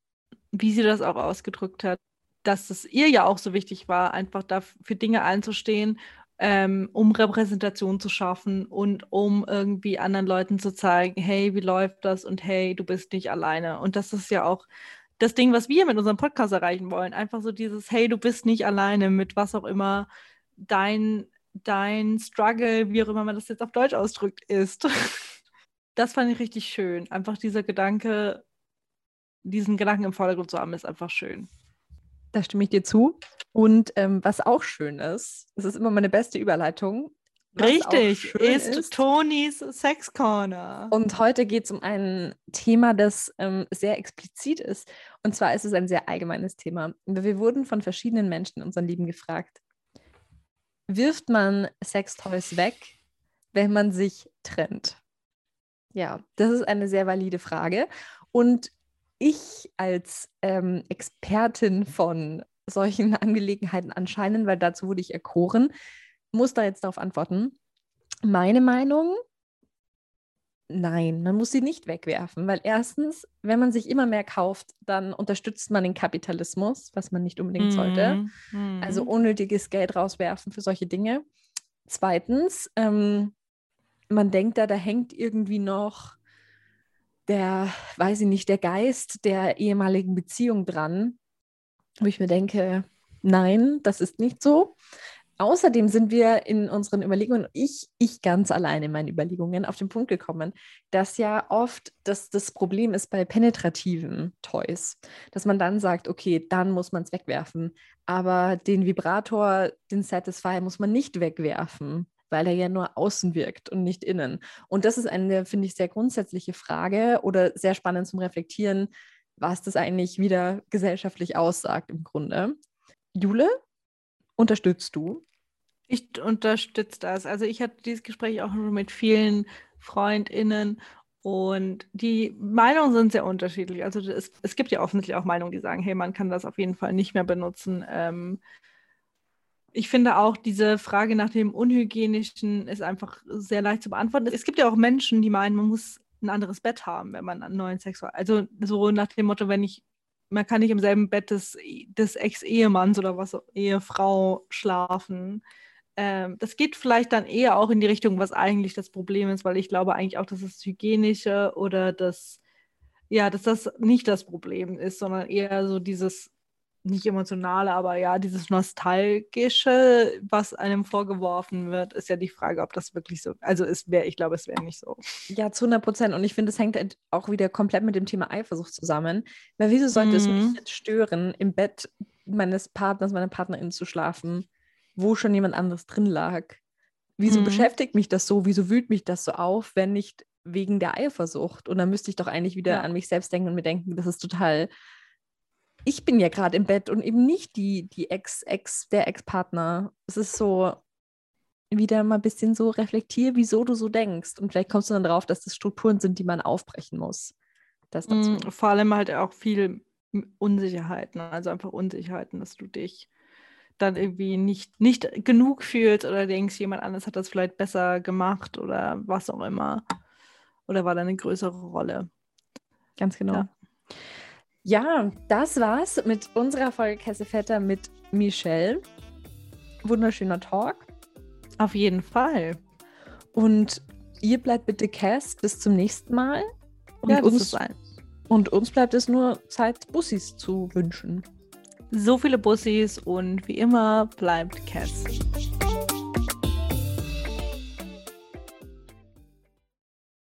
Wie sie das auch ausgedrückt hat, dass es ihr ja auch so wichtig war, einfach da für Dinge einzustehen ähm, um Repräsentation zu schaffen und um irgendwie anderen Leuten zu zeigen, hey, wie läuft das und hey, du bist nicht alleine. Und das ist ja auch das Ding, was wir mit unserem Podcast erreichen wollen. Einfach so dieses, hey, du bist nicht alleine mit was auch immer dein, dein Struggle, wie auch immer man das jetzt auf Deutsch ausdrückt, ist. Das fand ich richtig schön. Einfach dieser Gedanke, diesen Gedanken im Vordergrund zu haben, ist einfach schön. Da stimme ich dir zu. Und ähm, was auch schön ist, das ist immer meine beste Überleitung. Richtig, ist, ist Tonys Sex Corner. Und heute geht es um ein Thema, das ähm, sehr explizit ist. Und zwar ist es ein sehr allgemeines Thema. Wir wurden von verschiedenen Menschen in unserem Leben gefragt, wirft man Sextoys weg, wenn man sich trennt? Ja, das ist eine sehr valide Frage. Und ich als ähm, Expertin von solchen Angelegenheiten anscheinend, weil dazu wurde ich erkoren, muss da jetzt darauf antworten. Meine Meinung, nein, man muss sie nicht wegwerfen, weil erstens, wenn man sich immer mehr kauft, dann unterstützt man den Kapitalismus, was man nicht unbedingt mm, sollte. Mm. Also unnötiges Geld rauswerfen für solche Dinge. Zweitens, ähm, man denkt da, da hängt irgendwie noch der, weiß ich nicht, der Geist der ehemaligen Beziehung dran. wo ich mir denke, nein, das ist nicht so. Außerdem sind wir in unseren Überlegungen, ich, ich ganz allein in meinen Überlegungen, auf den Punkt gekommen, dass ja oft das, das Problem ist bei penetrativen Toys, dass man dann sagt, okay, dann muss man es wegwerfen, aber den Vibrator, den Satisfy muss man nicht wegwerfen, weil er ja nur außen wirkt und nicht innen. Und das ist eine, finde ich, sehr grundsätzliche Frage oder sehr spannend zum Reflektieren, was das eigentlich wieder gesellschaftlich aussagt im Grunde. Jule, unterstützt du? Ich unterstütze das. Also ich hatte dieses Gespräch auch schon mit vielen FreundInnen und die Meinungen sind sehr unterschiedlich. Also es, es gibt ja offensichtlich auch Meinungen, die sagen, hey, man kann das auf jeden Fall nicht mehr benutzen. Ähm, ich finde auch diese Frage nach dem Unhygienischen ist einfach sehr leicht zu beantworten. Es gibt ja auch Menschen, die meinen, man muss ein anderes Bett haben, wenn man einen neuen Sexual. Also so nach dem Motto, wenn ich, man kann nicht im selben Bett des, des Ex-Ehemanns oder was Ehefrau schlafen ähm, das geht vielleicht dann eher auch in die Richtung, was eigentlich das Problem ist, weil ich glaube eigentlich auch, dass das Hygienische oder das, ja, dass das nicht das Problem ist, sondern eher so dieses, nicht emotionale, aber ja, dieses Nostalgische, was einem vorgeworfen wird, ist ja die Frage, ob das wirklich so, also es wäre, ich glaube, es wäre nicht so. Ja, zu 100 Prozent. Und ich finde, es hängt halt auch wieder komplett mit dem Thema Eifersucht zusammen. Weil wieso sollte mhm. es mich jetzt stören, im Bett meines Partners, meiner Partnerin zu schlafen? wo schon jemand anderes drin lag. Wieso mhm. beschäftigt mich das so? Wieso wühlt mich das so auf, wenn nicht wegen der Eifersucht? Und dann müsste ich doch eigentlich wieder ja. an mich selbst denken und mir denken, das ist total. Ich bin ja gerade im Bett und eben nicht die, die Ex-Ex, der Ex-Partner. Es ist so wieder mal ein bisschen so reflektier, wieso du so denkst. Und vielleicht kommst du dann drauf, dass das Strukturen sind, die man aufbrechen muss. Das mm, vor allem halt auch viel Unsicherheiten, also einfach Unsicherheiten, dass du dich dann irgendwie nicht, nicht genug fühlst oder denkst, jemand anderes hat das vielleicht besser gemacht oder was auch immer. Oder war da eine größere Rolle? Ganz genau. Ja. Ja, das war's mit unserer Folge Kesselvetter mit Michelle. Wunderschöner Talk. Auf jeden Fall. Und ihr bleibt bitte Cass bis zum nächsten Mal. Und, ja, uns, und uns bleibt es nur Zeit, Bussis zu wünschen so viele Bussis und wie immer bleibt Cass.